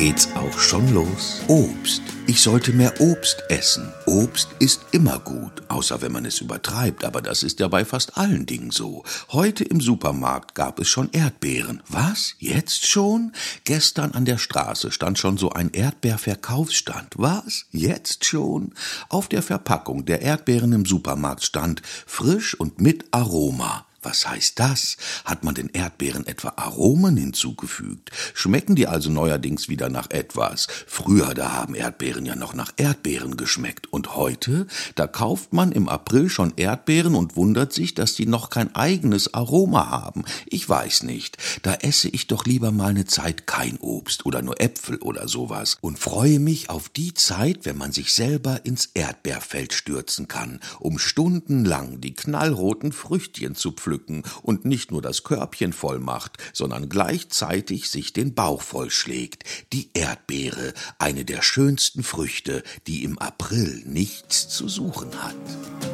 geht's auch schon los. Obst. Ich sollte mehr Obst essen. Obst ist immer gut, außer wenn man es übertreibt, aber das ist ja bei fast allen Dingen so. Heute im Supermarkt gab es schon Erdbeeren. Was? Jetzt schon? Gestern an der Straße stand schon so ein Erdbeerverkaufsstand. Was? Jetzt schon? Auf der Verpackung der Erdbeeren im Supermarkt stand frisch und mit Aroma. Was heißt das? Hat man den Erdbeeren etwa Aromen hinzugefügt? Schmecken die also neuerdings wieder nach etwas? Früher, da haben Erdbeeren ja noch nach Erdbeeren geschmeckt. Und heute, da kauft man im April schon Erdbeeren und wundert sich, dass die noch kein eigenes Aroma haben. Ich weiß nicht. Da esse ich doch lieber mal eine Zeit kein Obst oder nur Äpfel oder sowas und freue mich auf die Zeit, wenn man sich selber ins Erdbeerfeld stürzen kann, um stundenlang die knallroten Früchtchen zu pflücken pflücken und nicht nur das Körbchen voll macht, sondern gleichzeitig sich den Bauch vollschlägt. Die Erdbeere, eine der schönsten Früchte, die im April nichts zu suchen hat.